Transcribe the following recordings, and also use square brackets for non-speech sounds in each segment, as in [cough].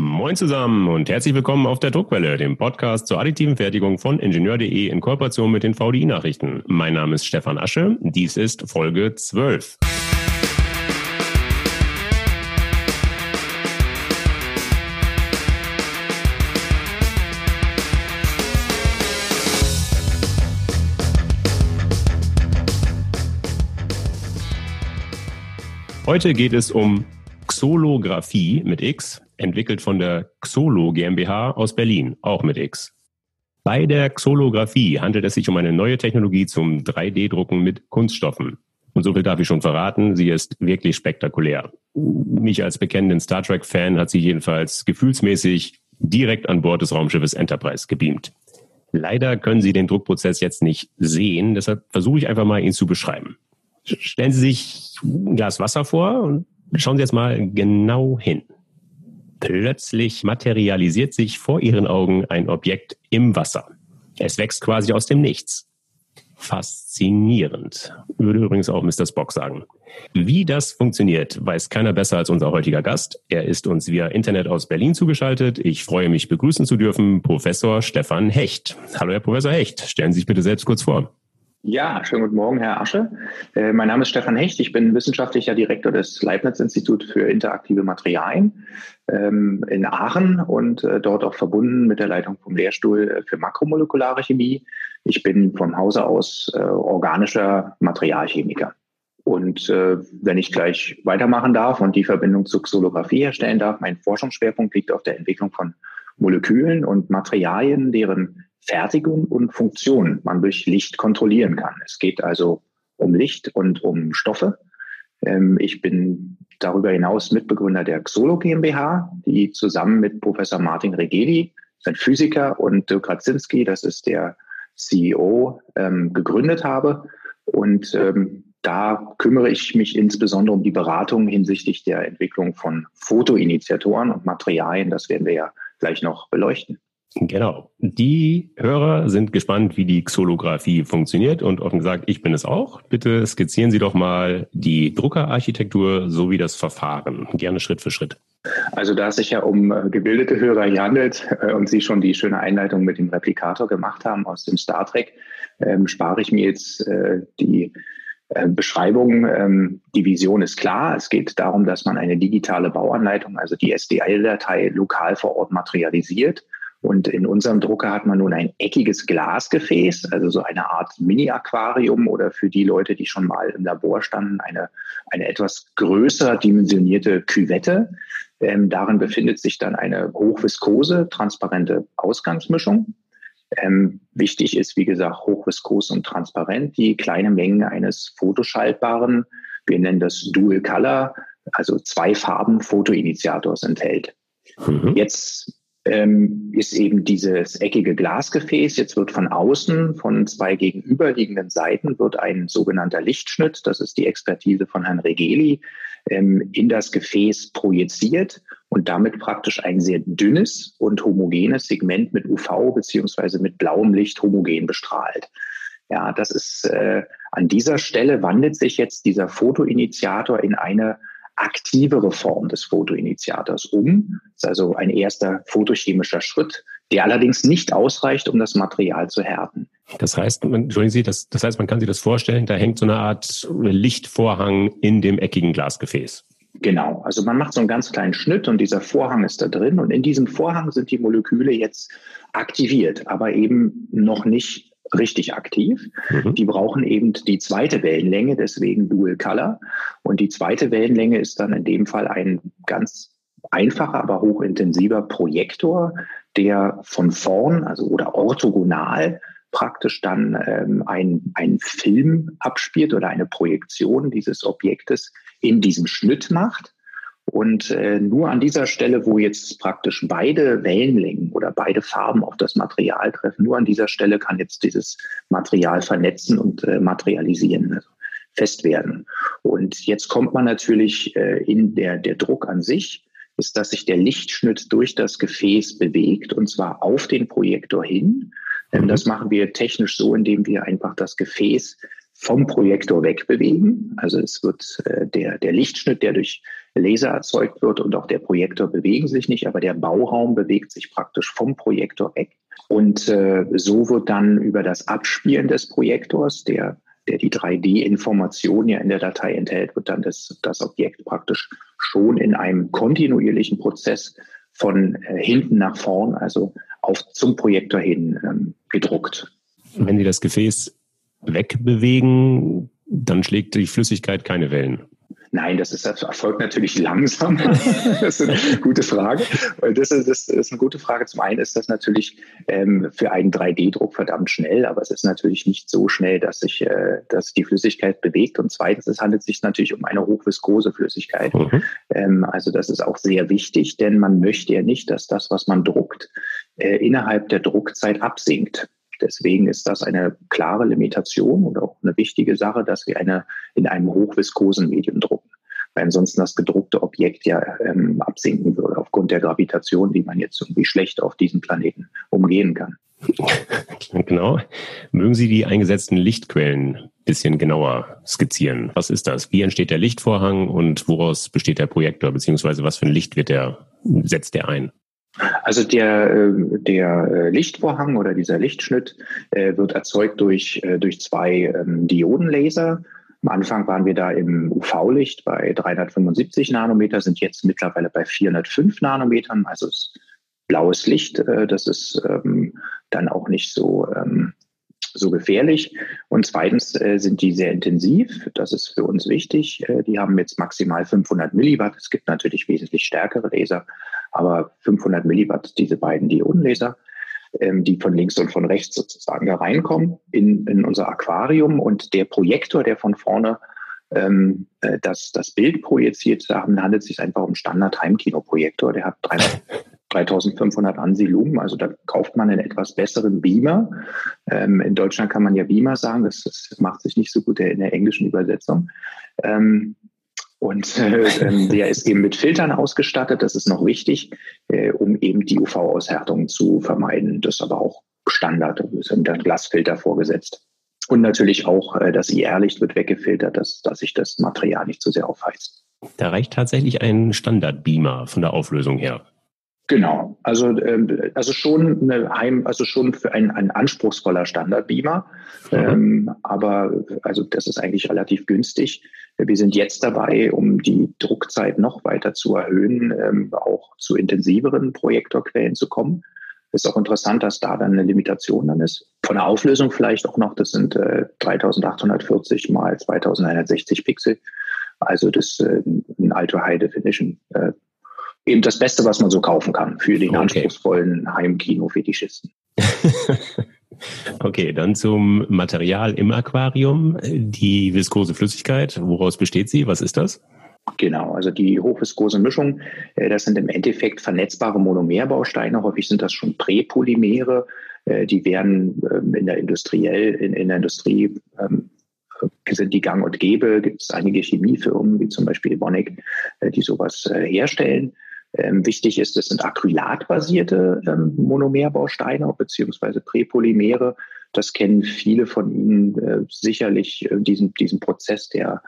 Moin zusammen und herzlich willkommen auf der Druckwelle, dem Podcast zur additiven Fertigung von Ingenieur.de in Kooperation mit den VDI-Nachrichten. Mein Name ist Stefan Asche, dies ist Folge 12. Heute geht es um Xolographie mit X, entwickelt von der Xolo GmbH aus Berlin, auch mit X. Bei der Xolographie handelt es sich um eine neue Technologie zum 3D-Drucken mit Kunststoffen. Und so viel darf ich schon verraten, sie ist wirklich spektakulär. Mich als bekennenden Star Trek-Fan hat sie jedenfalls gefühlsmäßig direkt an Bord des Raumschiffes Enterprise gebeamt. Leider können Sie den Druckprozess jetzt nicht sehen, deshalb versuche ich einfach mal, ihn zu beschreiben. Stellen Sie sich ein Glas Wasser vor und schauen Sie jetzt mal genau hin. Plötzlich materialisiert sich vor ihren Augen ein Objekt im Wasser. Es wächst quasi aus dem Nichts. Faszinierend, würde übrigens auch Mr. Spock sagen. Wie das funktioniert, weiß keiner besser als unser heutiger Gast. Er ist uns via Internet aus Berlin zugeschaltet. Ich freue mich, begrüßen zu dürfen Professor Stefan Hecht. Hallo, Herr Professor Hecht. Stellen Sie sich bitte selbst kurz vor. Ja, schönen guten Morgen, Herr Asche. Äh, mein Name ist Stefan Hecht. Ich bin wissenschaftlicher Direktor des Leibniz-Institut für interaktive Materialien ähm, in Aachen und äh, dort auch verbunden mit der Leitung vom Lehrstuhl für makromolekulare Chemie. Ich bin vom Hause aus äh, organischer Materialchemiker. Und äh, wenn ich gleich weitermachen darf und die Verbindung zur Xolographie herstellen darf, mein Forschungsschwerpunkt liegt auf der Entwicklung von Molekülen und Materialien, deren Fertigung und Funktion man durch Licht kontrollieren kann. Es geht also um Licht und um Stoffe. Ähm, ich bin darüber hinaus Mitbegründer der Xolo GmbH, die zusammen mit Professor Martin Regeli, ein Physiker, und Dirk Radzinski, das ist der CEO, ähm, gegründet habe. Und ähm, da kümmere ich mich insbesondere um die Beratung hinsichtlich der Entwicklung von Fotoinitiatoren und Materialien. Das werden wir ja gleich noch beleuchten. Genau. Die Hörer sind gespannt, wie die Xolographie funktioniert und offen gesagt, ich bin es auch. Bitte skizzieren Sie doch mal die Druckerarchitektur sowie das Verfahren. Gerne Schritt für Schritt. Also da es sich ja um äh, gebildete Hörer hier handelt äh, und Sie schon die schöne Einleitung mit dem Replikator gemacht haben aus dem Star Trek, ähm, spare ich mir jetzt äh, die äh, Beschreibung. Ähm, die Vision ist klar. Es geht darum, dass man eine digitale Bauanleitung, also die SDL-Datei, lokal vor Ort materialisiert und in unserem Drucker hat man nun ein eckiges Glasgefäß, also so eine Art Mini-Aquarium oder für die Leute, die schon mal im Labor standen, eine, eine etwas größer dimensionierte Küvette. Ähm, darin befindet sich dann eine hochviskose, transparente Ausgangsmischung. Ähm, wichtig ist, wie gesagt, hochviskos und transparent, die kleine Menge eines fotoschaltbaren, wir nennen das Dual Color, also zwei Farben Fotoinitiators enthält. Mhm. Jetzt ähm, ist eben dieses eckige Glasgefäß. Jetzt wird von außen, von zwei gegenüberliegenden Seiten, wird ein sogenannter Lichtschnitt, das ist die Expertise von Herrn Regeli, ähm, in das Gefäß projiziert und damit praktisch ein sehr dünnes und homogenes Segment mit UV beziehungsweise mit blauem Licht homogen bestrahlt. Ja, das ist äh, an dieser Stelle wandelt sich jetzt dieser Fotoinitiator in eine aktivere Form des Fotoinitiators um. Das ist also ein erster photochemischer Schritt, der allerdings nicht ausreicht, um das Material zu härten. Das heißt, man, entschuldigen Sie, das, das heißt, man kann sich das vorstellen, da hängt so eine Art Lichtvorhang in dem eckigen Glasgefäß. Genau, also man macht so einen ganz kleinen Schnitt und dieser Vorhang ist da drin und in diesem Vorhang sind die Moleküle jetzt aktiviert, aber eben noch nicht richtig aktiv. Mhm. Die brauchen eben die zweite Wellenlänge, deswegen Dual Color. Und die zweite Wellenlänge ist dann in dem Fall ein ganz einfacher, aber hochintensiver Projektor, der von vorn, also oder orthogonal praktisch dann ähm, ein, ein Film abspielt oder eine Projektion dieses Objektes in diesem Schnitt macht. Und äh, nur an dieser Stelle, wo jetzt praktisch beide Wellenlängen oder beide Farben auf das Material treffen, nur an dieser Stelle kann jetzt dieses Material vernetzen und äh, materialisieren, also fest werden. Und jetzt kommt man natürlich äh, in der, der Druck an sich, ist, dass sich der Lichtschnitt durch das Gefäß bewegt und zwar auf den Projektor hin. Ähm, das machen wir technisch so, indem wir einfach das Gefäß vom Projektor wegbewegen. Also es wird äh, der, der Lichtschnitt, der durch Laser erzeugt wird und auch der Projektor bewegen sich nicht, aber der Bauraum bewegt sich praktisch vom Projektor weg. Und äh, so wird dann über das Abspielen des Projektors, der, der die 3D-Information ja in der Datei enthält, wird dann das, das Objekt praktisch schon in einem kontinuierlichen Prozess von äh, hinten nach vorn, also auf zum Projektor hin ähm, gedruckt. Wenn Sie das Gefäß wegbewegen, dann schlägt die Flüssigkeit keine Wellen. Nein, das, ist, das erfolgt natürlich langsam. [laughs] das ist eine gute Frage. Das ist, das ist eine gute Frage. Zum einen ist das natürlich ähm, für einen 3D-Druck verdammt schnell, aber es ist natürlich nicht so schnell, dass sich äh, dass die Flüssigkeit bewegt. Und zweitens, es handelt sich natürlich um eine hochviskose Flüssigkeit. Mhm. Ähm, also das ist auch sehr wichtig, denn man möchte ja nicht, dass das, was man druckt, äh, innerhalb der Druckzeit absinkt. Deswegen ist das eine klare Limitation und auch eine wichtige Sache, dass wir eine in einem hochviskosen Medium drucken. Weil ansonsten das gedruckte Objekt ja ähm, absinken würde aufgrund der Gravitation, die man jetzt irgendwie schlecht auf diesem Planeten umgehen kann. [laughs] Genau. Mögen Sie die eingesetzten Lichtquellen ein bisschen genauer skizzieren? Was ist das? Wie entsteht der Lichtvorhang und woraus besteht der Projektor, beziehungsweise was für ein Licht wird der, setzt der ein? Also der, ähm, der äh, Lichtvorhang oder dieser Lichtschnitt äh, wird erzeugt durch, äh, durch zwei ähm, Diodenlaser. Am Anfang waren wir da im UV-Licht bei 375 Nanometer, sind jetzt mittlerweile bei 405 Nanometern. Also ist blaues Licht, das ist ähm, dann auch nicht so so gefährlich. Und zweitens sind die sehr intensiv. Das ist für uns wichtig. Die haben jetzt maximal 500 Milliwatt. Es gibt natürlich wesentlich stärkere Laser, aber 500 Milliwatt, diese beiden Diodenlaser, ähm, die von links und von rechts sozusagen da reinkommen in, in unser Aquarium. Und der Projektor, der von vorne ähm, äh, das, das Bild projiziert, da handelt es sich einfach um Standard-Heimkino-Projektor. Der hat 300, 3500 ANSI-Lumen, also da kauft man einen etwas besseren Beamer. Ähm, in Deutschland kann man ja Beamer sagen, das, das macht sich nicht so gut in der englischen Übersetzung. Ähm, und äh, ähm, der ist eben mit Filtern ausgestattet, das ist noch wichtig, äh, um eben die UV-Aushärtung zu vermeiden. Das ist aber auch Standard, da sind dann Glasfilter vorgesetzt. Und natürlich auch äh, das IR-Licht wird weggefiltert, dass, dass sich das Material nicht zu sehr aufheizt. Da reicht tatsächlich ein Standard-Beamer von der Auflösung her. Genau, also ähm, also schon eine Heim, also schon für ein, ein anspruchsvoller Standardbeamer, mhm. ähm, aber also das ist eigentlich relativ günstig. Wir sind jetzt dabei, um die Druckzeit noch weiter zu erhöhen, ähm, auch zu intensiveren Projektorquellen zu kommen. Ist auch interessant, dass da dann eine Limitation dann ist. Von der Auflösung vielleicht auch noch, das sind äh, 3840 mal 2160 Pixel. Also das äh, ein Ultra High Definition äh, eben das Beste, was man so kaufen kann für den okay. anspruchsvollen Heimkino-Fetischisten. [laughs] okay, dann zum Material im Aquarium. Die viskose Flüssigkeit, woraus besteht sie? Was ist das? Genau, also die hochviskose Mischung, äh, das sind im Endeffekt vernetzbare Monomerbausteine. Häufig sind das schon Präpolymere. Äh, die werden ähm, in der industriell, in, in der Industrie ähm, sind die gang und gäbe. Gibt es einige Chemiefirmen, wie zum Beispiel Evonik, äh, die sowas herstellen. Ähm, wichtig ist, es sind acrylatbasierte ähm, Monomerbausteine bzw. Präpolymere. Das kennen viele von Ihnen äh, sicherlich, äh, diesen, diesen Prozess der,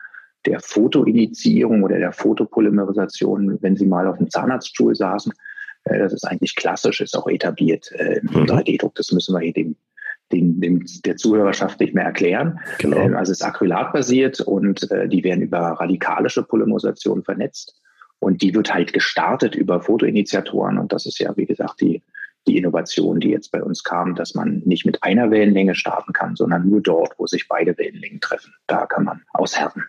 der Fotoinitiierung oder der Fotopolymerisation, wenn Sie mal auf dem Zahnarztstuhl saßen. Äh, das ist eigentlich klassisch, ist auch etabliert äh, im mhm. 3D-Druck. Das müssen wir hier dem, dem, dem, der Zuhörerschaft nicht mehr erklären. Genau. Ähm, also es ist acrylatbasiert und äh, die werden über radikalische Polymerisation vernetzt. Und die wird halt gestartet über Fotoinitiatoren. Und das ist ja, wie gesagt, die, die Innovation, die jetzt bei uns kam, dass man nicht mit einer Wellenlänge starten kann, sondern nur dort, wo sich beide Wellenlängen treffen. Da kann man aushärten.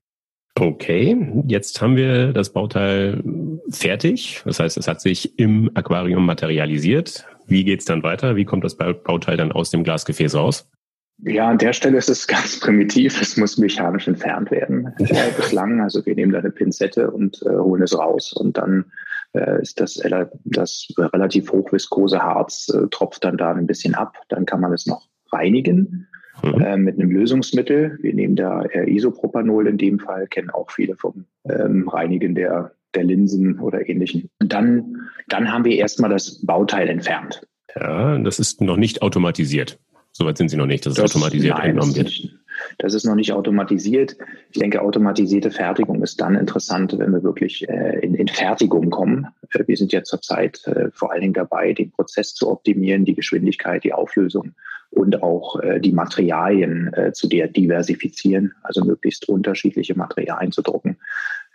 Okay, jetzt haben wir das Bauteil fertig. Das heißt, es hat sich im Aquarium materialisiert. Wie geht's dann weiter? Wie kommt das Bauteil dann aus dem Glasgefäß raus? Ja, an der Stelle ist es [laughs] ganz primitiv. Es muss mechanisch entfernt werden. [laughs] Äh, bislang, also wir nehmen da eine Pinzette und äh, holen es raus und dann äh, ist das, das relativ hochviskose Harz äh, tropft dann da ein bisschen ab. Dann kann man es noch reinigen mhm. äh, mit einem Lösungsmittel. Wir nehmen da Isopropanol in dem Fall, kennen auch viele vom ähm, Reinigen der, der Linsen oder ähnlichen. Und dann, dann haben wir erstmal das Bauteil entfernt. Ja, das ist noch nicht automatisiert. Soweit sind Sie noch nicht, dass es automatisiert nein, entnommen wird. Das ist noch nicht automatisiert. Ich denke, automatisierte Fertigung ist dann interessant, wenn wir wirklich äh, in, in Fertigung kommen. Äh, wir sind ja zurzeit äh, vor allen Dingen dabei, den Prozess zu optimieren, die Geschwindigkeit, die Auflösung und auch äh, die Materialien äh, zu der diversifizieren, also möglichst unterschiedliche Materialien zu drucken.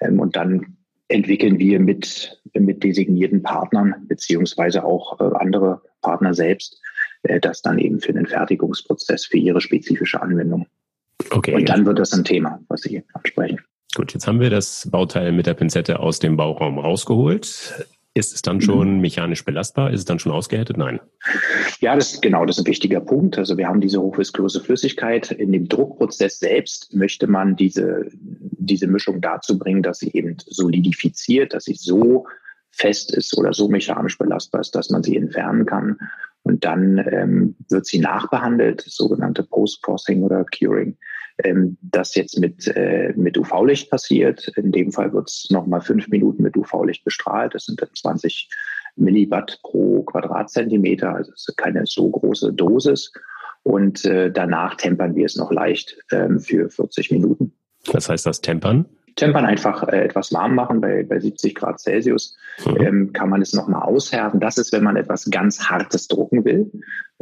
Ähm, und dann entwickeln wir mit, mit designierten Partnern beziehungsweise auch äh, andere Partner selbst das dann eben für den Fertigungsprozess, für ihre spezifische Anwendung. Okay. Und dann wird das ein Thema, was Sie ansprechen. Gut, jetzt haben wir das Bauteil mit der Pinzette aus dem Bauraum rausgeholt. Ist es dann schon mhm. mechanisch belastbar? Ist es dann schon ausgehärtet? Nein. Ja, das genau, das ist ein wichtiger Punkt. Also wir haben diese hochvisköse Flüssigkeit. In dem Druckprozess selbst möchte man diese, diese Mischung dazu bringen, dass sie eben solidifiziert, dass sie so fest ist oder so mechanisch belastbar ist, dass man sie entfernen kann. Und dann ähm, wird sie nachbehandelt, sogenannte Post-Processing oder Curing. Ähm, das jetzt mit, äh, mit UV-Licht passiert. In dem Fall wird es nochmal fünf Minuten mit UV-Licht bestrahlt. Das sind dann 20 Milliwatt pro Quadratzentimeter, also keine so große Dosis. Und äh, danach tempern wir es noch leicht ähm, für 40 Minuten. Was heißt das Tempern? Tempern einfach äh, etwas warm machen bei, bei 70 Grad Celsius, mhm. ähm, kann man es nochmal aushärten. Das ist, wenn man etwas ganz Hartes drucken will.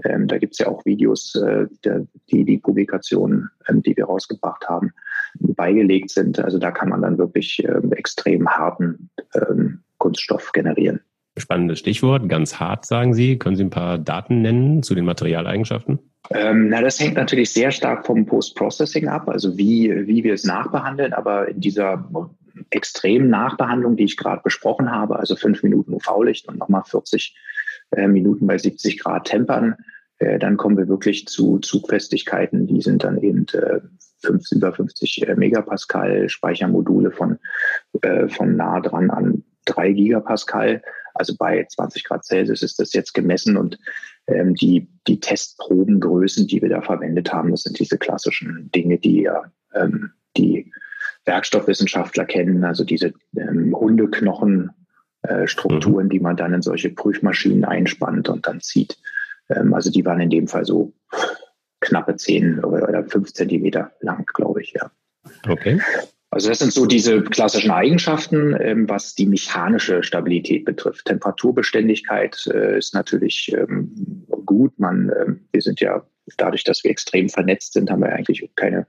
Ähm, da gibt es ja auch Videos, äh, der, die die Publikationen, ähm, die wir rausgebracht haben, beigelegt sind. Also da kann man dann wirklich ähm, extrem harten ähm, Kunststoff generieren. Spannendes Stichwort, ganz hart sagen Sie. Können Sie ein paar Daten nennen zu den Materialeigenschaften? Ähm, na, das hängt natürlich sehr stark vom Post-Processing ab, also wie, wie wir es nachbehandeln. Aber in dieser extremen Nachbehandlung, die ich gerade besprochen habe, also fünf Minuten UV-Licht und nochmal 40 äh, Minuten bei 70 Grad Tempern, äh, dann kommen wir wirklich zu Zugfestigkeiten, die sind dann eben äh, 5, über 50 äh, Megapascal, Speichermodule von, äh, von nah dran an 3 Gigapascal. Also bei 20 Grad Celsius ist das jetzt gemessen und ähm, die, die Testprobengrößen, die wir da verwendet haben, das sind diese klassischen Dinge, die ja ähm, die Werkstoffwissenschaftler kennen, also diese ähm, Hundeknochenstrukturen, äh, die man dann in solche Prüfmaschinen einspannt und dann zieht. Ähm, also die waren in dem Fall so knappe 10 oder 5 Zentimeter lang, glaube ich, ja. Okay. Also das sind so diese klassischen Eigenschaften, ähm, was die mechanische Stabilität betrifft. Temperaturbeständigkeit äh, ist natürlich ähm, gut. Man, äh, wir sind ja dadurch, dass wir extrem vernetzt sind, haben wir eigentlich keine,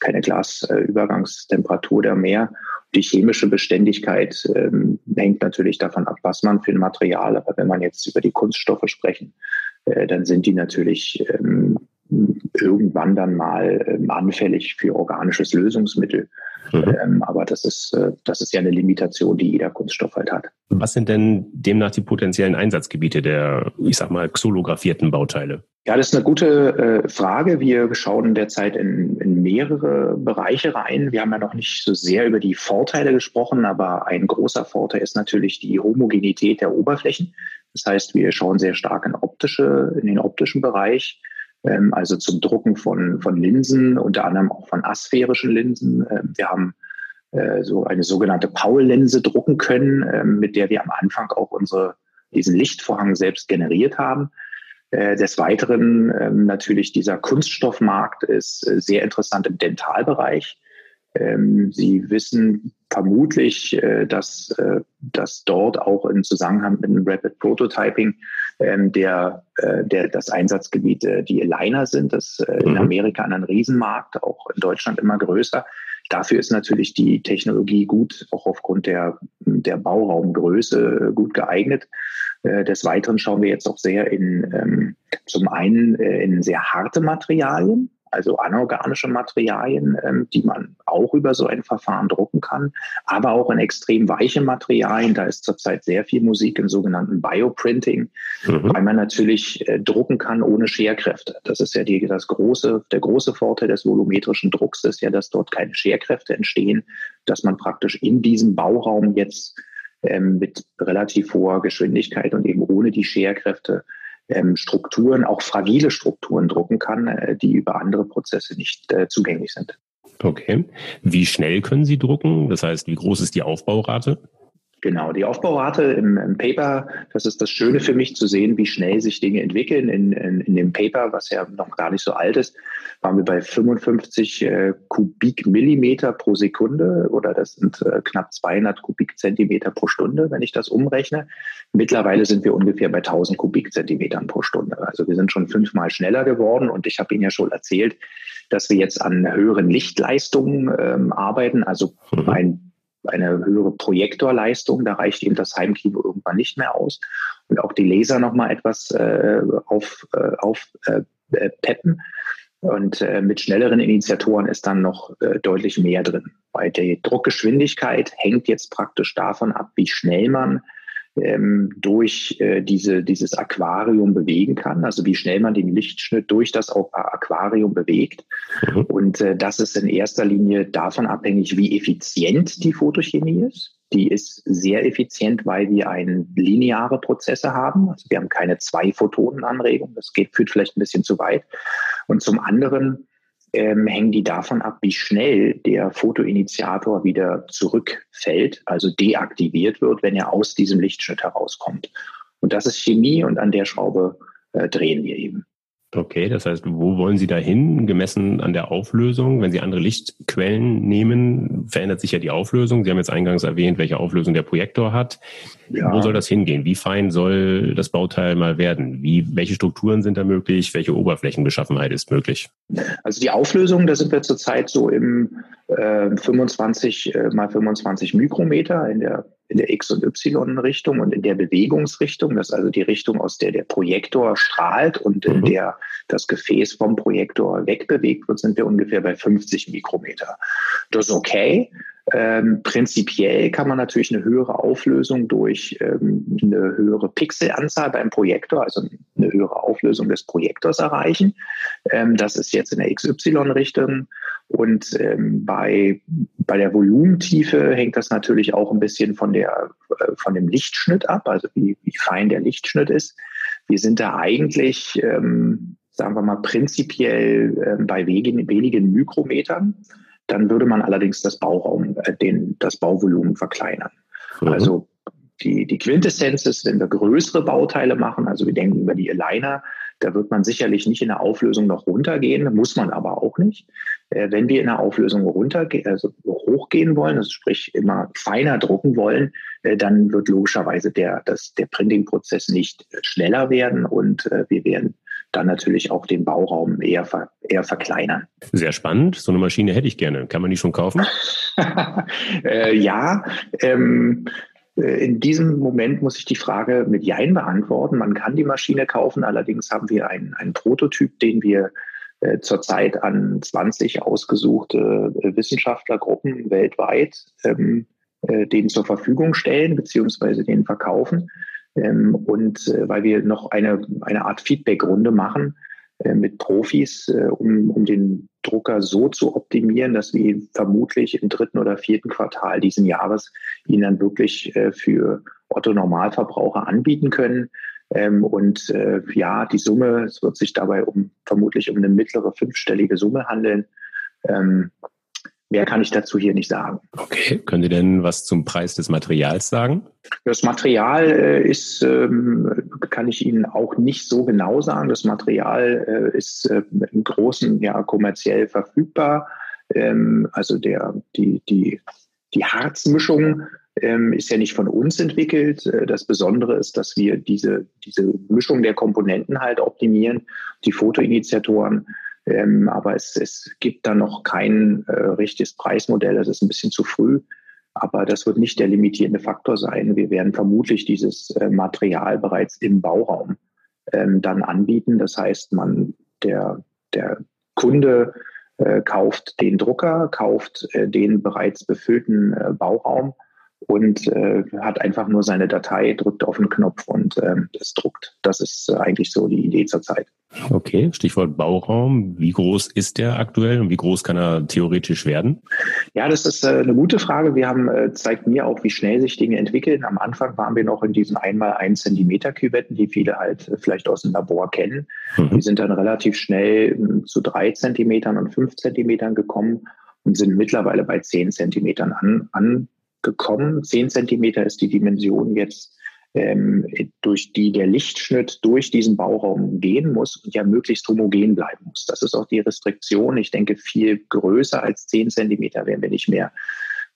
keine Glasübergangstemperatur da mehr. Die chemische Beständigkeit ähm, hängt natürlich davon ab, was man für ein Material. Aber wenn man jetzt über die Kunststoffe sprechen, äh, dann sind die natürlich ähm, irgendwann dann mal ähm, anfällig für organisches Lösungsmittel. Mhm. Ähm, aber das ist, äh, das ist ja eine Limitation, die jeder Kunststoff halt hat. Was sind denn demnach die potenziellen Einsatzgebiete der, ich sag mal, xolographierten Bauteile? Ja, das ist eine gute äh, Frage. Wir schauen derzeit in, in mehrere Bereiche rein. Wir haben ja noch nicht so sehr über die Vorteile gesprochen, aber ein großer Vorteil ist natürlich die Homogenität der Oberflächen. Das heißt, wir schauen sehr stark in optische, in den optischen Bereich ähm, also zum Drucken von, von Linsen, unter anderem auch von asphärischen Linsen. Ähm, wir haben äh, so eine sogenannte Paul-Linse drucken können, ähm, mit der wir am Anfang auch unsere, diesen Lichtvorhang selbst generiert haben. Äh, des Weiteren ähm, natürlich dieser Kunststoffmarkt ist äh, sehr interessant im Dentalbereich. Ähm, Sie wissen vermutlich, äh, dass, äh, dass dort auch im Zusammenhang mit dem Rapid Prototyping ähm, der, äh, der, das Einsatzgebiet äh, die Aligner sind. Das äh, in mhm. Amerika ein Riesenmarkt, auch in Deutschland immer größer. Dafür ist natürlich die Technologie gut, auch aufgrund der, der Bauraumgröße gut geeignet. Äh, des Weiteren schauen wir jetzt auch sehr in ähm, zum einen äh, in sehr harte Materialien, also anorganische Materialien, ähm, die man auch über so ein Verfahren drucken kann, aber auch in extrem weiche Materialien. Da ist zurzeit sehr viel Musik im sogenannten Bioprinting, mhm. weil man natürlich äh, drucken kann ohne Scherkräfte. Das ist ja die, das große, der große Vorteil des volumetrischen Drucks ist ja, dass dort keine Scherkräfte entstehen, dass man praktisch in diesem Bauraum jetzt ähm, mit relativ hoher Geschwindigkeit und eben ohne die Scherkräfte ähm, Strukturen, auch fragile Strukturen drucken kann, äh, die über andere Prozesse nicht äh, zugänglich sind. Okay. Wie schnell können Sie drucken? Das heißt, wie groß ist die Aufbaurate? Genau, die Aufbaurate im, im, Paper, das ist das Schöne für mich zu sehen, wie schnell sich Dinge entwickeln. In, in, in dem Paper, was ja noch gar nicht so alt ist, waren wir bei 55 äh, Kubikmillimeter pro Sekunde oder das sind äh, knapp 200 Kubikzentimeter pro Stunde, wenn ich das umrechne. Mittlerweile sind wir ungefähr bei 1000 Kubikzentimetern pro Stunde. Also wir sind schon fünfmal schneller geworden und ich habe Ihnen ja schon erzählt, dass wir jetzt an höheren Lichtleistungen ähm, arbeiten, also mhm. ein eine höhere Projektorleistung. Da reicht eben das Heimkino irgendwann nicht mehr aus. Und auch die Laser nochmal etwas äh, auf, äh, auf äh, äh, peppen. Und äh, mit schnelleren Initiatoren ist dann noch äh, deutlich mehr drin. Weil die Druckgeschwindigkeit hängt jetzt praktisch davon ab, wie schnell man ähm, durch äh, diese, dieses Aquarium bewegen kann, also wie schnell man den Lichtschnitt durch das Aquarium bewegt. Mhm. Und äh, das ist in erster Linie davon abhängig, wie effizient die Photochemie ist. Die ist sehr effizient, weil wir ein lineare Prozesse haben. Also wir haben keine zwei Photonenanregung. Das geht, führt vielleicht ein bisschen zu weit. Und zum anderen ähm, hängen die davon ab, wie schnell der Fotoinitiator wieder zurückfällt, also deaktiviert wird, wenn er aus diesem Lichtschnitt herauskommt. Und das ist Chemie und an der Schraube äh, drehen wir eben. Okay, das heißt, wo wollen Sie da hin, gemessen an der Auflösung? Wenn Sie andere Lichtquellen nehmen, verändert sich ja die Auflösung. Sie haben jetzt eingangs erwähnt, welche Auflösung der Projektor hat. Ja. Wo soll das hingehen? Wie fein soll das Bauteil mal werden? Wie, welche Strukturen sind da möglich? Welche Oberflächenbeschaffenheit ist möglich? Also die Auflösung, da sind wir zurzeit so im äh, 25 äh, mal 25 Mikrometer in der in der X- und Y-Richtung und in der Bewegungsrichtung, das ist also die Richtung, aus der der Projektor strahlt und in mhm. der das Gefäß vom Projektor wegbewegt wird, sind wir ungefähr bei 50 Mikrometer. Das ist okay. Ähm, prinzipiell kann man natürlich eine höhere Auflösung durch ähm, eine höhere Pixelanzahl beim Projektor, also eine höhere Auflösung des Projektors erreichen. Ähm, das ist jetzt in der XY-Richtung. Und ähm, bei, bei der Volumentiefe hängt das natürlich auch ein bisschen von, der, äh, von dem Lichtschnitt ab, also wie, wie fein der Lichtschnitt ist. Wir sind da eigentlich, ähm, sagen wir mal, prinzipiell äh, bei wenigen, wenigen Mikrometern. Dann würde man allerdings das Bauraum, äh, den, das Bauvolumen verkleinern. Mhm. Also die, die Quintessenz ist, wenn wir größere Bauteile machen, also wir denken über die Aligner, da wird man sicherlich nicht in der Auflösung noch runtergehen, muss man aber auch nicht. Äh, wenn wir in der Auflösung runtergehen, also hochgehen wollen, also sprich immer feiner drucken wollen, äh, dann wird logischerweise der, das, der Printing-Prozess nicht schneller werden und äh, wir werden dann natürlich auch den Bauraum eher, ver, eher verkleinern. Sehr spannend. So eine Maschine hätte ich gerne. Kann man die schon kaufen? [laughs] äh, ja. Ähm, äh, in diesem Moment muss ich die Frage mit Jein beantworten. Man kann die Maschine kaufen, allerdings haben wir einen, einen Prototyp, den wir äh, zurzeit an 20 ausgesuchte äh, Wissenschaftlergruppen weltweit ähm, äh, den zur Verfügung stellen beziehungsweise den verkaufen. Ähm, und äh, weil wir noch eine, eine Art Feedback-Runde machen äh, mit Profis, äh, um, um den Drucker so zu optimieren, dass wir vermutlich im dritten oder vierten Quartal diesen Jahres ihn dann wirklich äh, für Otto Normalverbraucher anbieten können. Ähm, und äh, ja, die Summe, es wird sich dabei um vermutlich um eine mittlere fünfstellige Summe handeln. Ähm, Mehr kann ich dazu hier nicht sagen. Okay, können Sie denn was zum Preis des Materials sagen? Das Material äh, ist, ähm, kann ich Ihnen auch nicht so genau sagen. Das Material äh, ist äh, im Großen ja kommerziell verfügbar. Ähm, also der, die, die, die Harzmischung ähm, ist ja nicht von uns entwickelt. Das Besondere ist, dass wir diese, diese Mischung der Komponenten halt optimieren. Die Fotoinitiatoren ähm, aber es, es gibt da noch kein äh, richtiges Preismodell. Es ist ein bisschen zu früh. Aber das wird nicht der limitierende Faktor sein. Wir werden vermutlich dieses äh, Material bereits im Bauraum ähm, dann anbieten. Das heißt, man, der, der Kunde äh, kauft den Drucker, kauft äh, den bereits befüllten äh, Bauraum und äh, hat einfach nur seine Datei, drückt auf den Knopf und ähm, es druckt. Das ist äh, eigentlich so die Idee zurzeit. Okay, Stichwort Bauraum. Wie groß ist der aktuell und wie groß kann er theoretisch werden? Ja, das ist äh, eine gute Frage. Wir haben, äh, zeigt mir auch, wie schnell sich Dinge entwickeln. Am Anfang waren wir noch in diesen einmal ein Zentimeter Küvetten, die viele halt äh, vielleicht aus dem Labor kennen. Mhm. Die sind dann relativ schnell äh, zu drei Zentimetern und fünf Zentimetern gekommen und sind mittlerweile bei zehn Zentimetern an, an gekommen. Zehn Zentimeter ist die Dimension jetzt, ähm, durch die der Lichtschnitt durch diesen Bauraum gehen muss und ja möglichst homogen bleiben muss. Das ist auch die Restriktion. Ich denke, viel größer als zehn Zentimeter werden wir nicht mehr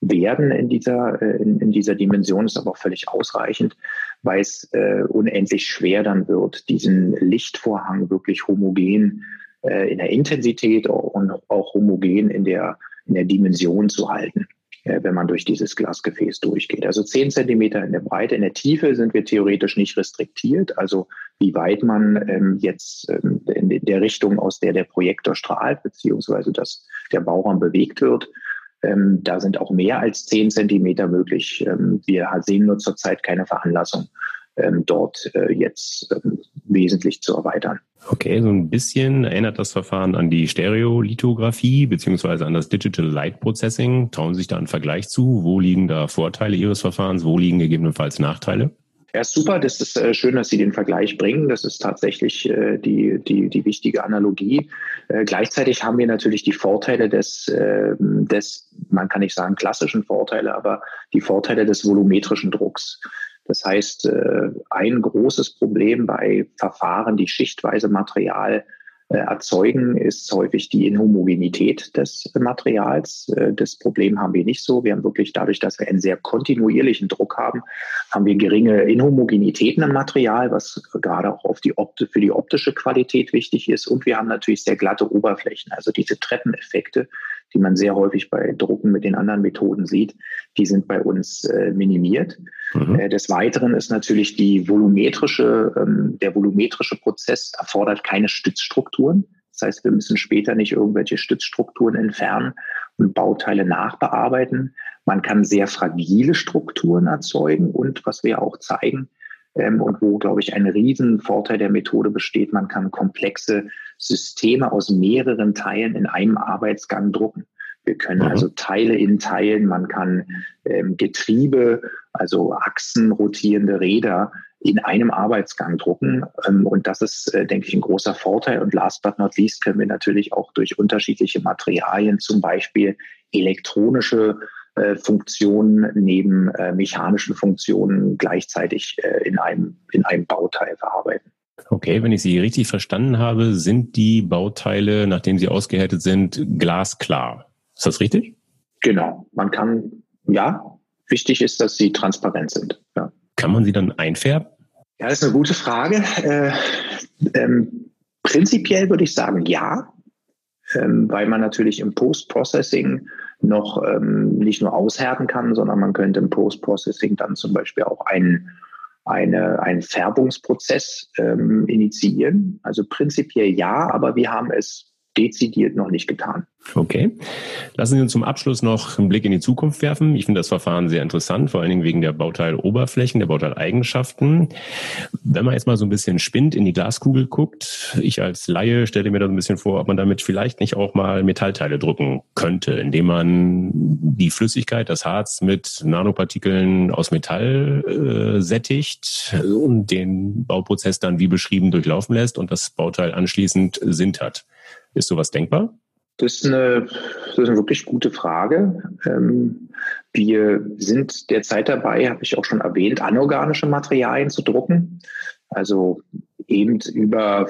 werden in dieser, äh, in, in dieser Dimension, ist aber auch völlig ausreichend, weil es äh, unendlich schwer dann wird, diesen Lichtvorhang wirklich homogen äh, in der Intensität und auch homogen in der, in der Dimension zu halten wenn man durch dieses Glasgefäß durchgeht. Also zehn Zentimeter in der Breite, in der Tiefe sind wir theoretisch nicht restriktiert. Also wie weit man ähm, jetzt ähm, in der Richtung, aus der der Projektor strahlt, beziehungsweise dass der Bauraum bewegt wird, ähm, da sind auch mehr als zehn Zentimeter möglich. Ähm, wir sehen nur zurzeit keine Veranlassung, ähm, dort äh, jetzt ähm, wesentlich zu erweitern. Okay, so ein bisschen erinnert das Verfahren an die Stereolithografie beziehungsweise an das Digital Light Processing. Trauen Sie sich da einen Vergleich zu? Wo liegen da Vorteile Ihres Verfahrens? Wo liegen gegebenenfalls Nachteile? Ja, super. Das ist äh, schön, dass Sie den Vergleich bringen. Das ist tatsächlich äh, die, die, die wichtige Analogie. Äh, gleichzeitig haben wir natürlich die Vorteile des, äh, des, man kann nicht sagen klassischen Vorteile, aber die Vorteile des volumetrischen Drucks. Das heißt, äh, ein großes Problem bei Verfahren, die schichtweise Material äh, erzeugen, ist häufig die Inhomogenität des Materials. Äh, das Problem haben wir nicht so. Wir haben wirklich dadurch, dass wir einen sehr kontinuierlichen Druck haben, haben wir geringe Inhomogenitäten im Material, was gerade auch auf die Opti für die optische Qualität wichtig ist. Und wir haben natürlich sehr glatte Oberflächen, also diese Treppeneffekte, die man sehr häufig bei Drucken mit den anderen Methoden sieht, die sind bei uns äh, minimiert. Mhm. Äh, des Weiteren ist natürlich die volumetrische, ähm, der volumetrische Prozess erfordert keine Stützstrukturen. Das heißt, wir müssen später nicht irgendwelche Stützstrukturen entfernen und Bauteile nachbearbeiten. Man kann sehr fragile Strukturen erzeugen und was wir auch zeigen, ähm, und wo, glaube ich, ein Riesenvorteil der Methode besteht. Man kann komplexe Systeme aus mehreren Teilen in einem Arbeitsgang drucken. Wir können mhm. also Teile in Teilen, man kann ähm, Getriebe, also Achsen, rotierende Räder in einem Arbeitsgang drucken. Ähm, und das ist, äh, denke ich, ein großer Vorteil. Und last but not least können wir natürlich auch durch unterschiedliche Materialien, zum Beispiel elektronische äh, Funktionen neben äh, mechanischen Funktionen gleichzeitig äh, in, einem, in einem Bauteil verarbeiten. Okay, wenn ich Sie richtig verstanden habe, sind die Bauteile, nachdem sie ausgehärtet sind, glasklar. Ist das richtig? Genau. Man kann, ja, wichtig ist, dass sie transparent sind. Ja. Kann man sie dann einfärben? Ja, das ist eine gute Frage. Äh, ähm, prinzipiell würde ich sagen, ja, ähm, weil man natürlich im Post-Processing noch ähm, nicht nur aushärten kann, sondern man könnte im Post-Processing dann zum Beispiel auch einen, eine, einen Färbungsprozess ähm, initiieren. Also prinzipiell ja, aber wir haben es dezidiert noch nicht getan. Okay. Lassen Sie uns zum Abschluss noch einen Blick in die Zukunft werfen. Ich finde das Verfahren sehr interessant, vor allen Dingen wegen der Bauteiloberflächen, der Bauteileigenschaften. Wenn man jetzt mal so ein bisschen spinnt, in die Glaskugel guckt, ich als Laie stelle mir da so ein bisschen vor, ob man damit vielleicht nicht auch mal Metallteile drucken könnte, indem man die Flüssigkeit, das Harz mit Nanopartikeln aus Metall äh, sättigt und den Bauprozess dann wie beschrieben durchlaufen lässt und das Bauteil anschließend sintert. Ist sowas denkbar? Das ist eine, das ist eine wirklich gute Frage. Ähm, wir sind derzeit dabei, habe ich auch schon erwähnt, anorganische Materialien zu drucken. Also eben über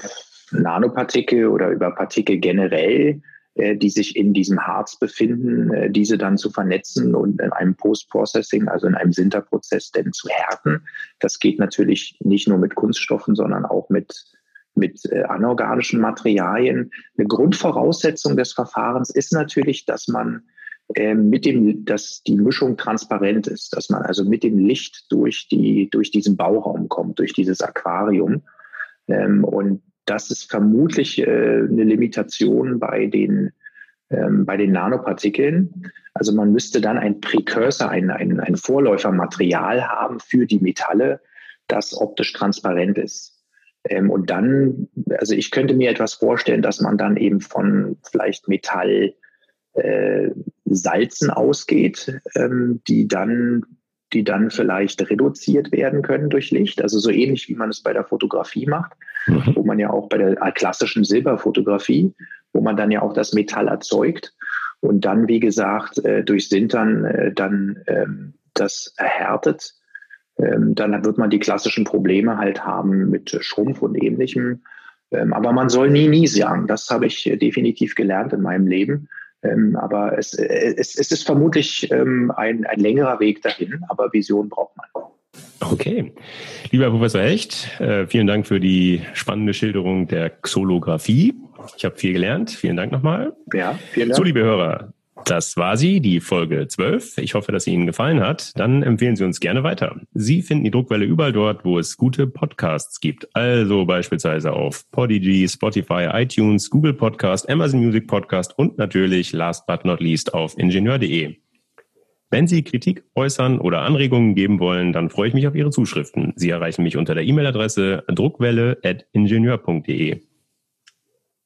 Nanopartikel oder über Partikel generell, äh, die sich in diesem Harz befinden, äh, diese dann zu vernetzen und in einem Post-Processing, also in einem Sinterprozess, denn zu härten. Das geht natürlich nicht nur mit Kunststoffen, sondern auch mit mit äh, anorganischen Materialien. Eine Grundvoraussetzung des Verfahrens ist natürlich, dass man äh, mit dem, dass die Mischung transparent ist, dass man also mit dem Licht durch die, durch diesen Bauraum kommt, durch dieses Aquarium. Ähm, und das ist vermutlich äh, eine Limitation bei den, ähm, bei den Nanopartikeln. Also man müsste dann ein Präcursor, ein, ein, ein Vorläufermaterial haben für die Metalle, das optisch transparent ist. Ähm, und dann, also ich könnte mir etwas vorstellen, dass man dann eben von vielleicht Metall äh, Salzen ausgeht, ähm, die dann die dann vielleicht reduziert werden können durch Licht. Also so ähnlich wie man es bei der Fotografie macht, mhm. wo man ja auch bei der klassischen Silberfotografie, wo man dann ja auch das Metall erzeugt und dann, wie gesagt, äh, durch Sintern äh, dann ähm, das erhärtet, dann wird man die klassischen Probleme halt haben mit Schrumpf und ähnlichem. Ähm, aber man soll nie, nie sagen. Das habe ich definitiv gelernt in meinem Leben. Ähm, aber es, äh, es, es ist vermutlich ein, ein längerer Weg dahin, aber Vision braucht man. Okay. Lieber Professor Hecht, äh, vielen Dank für die spannende Schilderung der Xolographie. Ich habe viel gelernt. Vielen Dank nochmal. Ja, vielen Dank. So, liebe Hörer, das war sie, die Folge 12. Ich hoffe, dass sie Ihnen gefallen hat. Dann empfehlen Sie uns gerne weiter. Sie finden die Druckwelle überall dort, wo es gute Podcasts gibt. Also beispielsweise auf Podigy, Spotify, iTunes, Google Podcast, Amazon Music Podcast und natürlich last but not least auf ingenieur.de. Wenn Sie Kritik äußern oder Anregungen geben wollen, dann freue ich mich auf Ihre Zuschriften. Sie erreichen mich unter der E-Mail-Adresse druckwelle.ingenieur.de.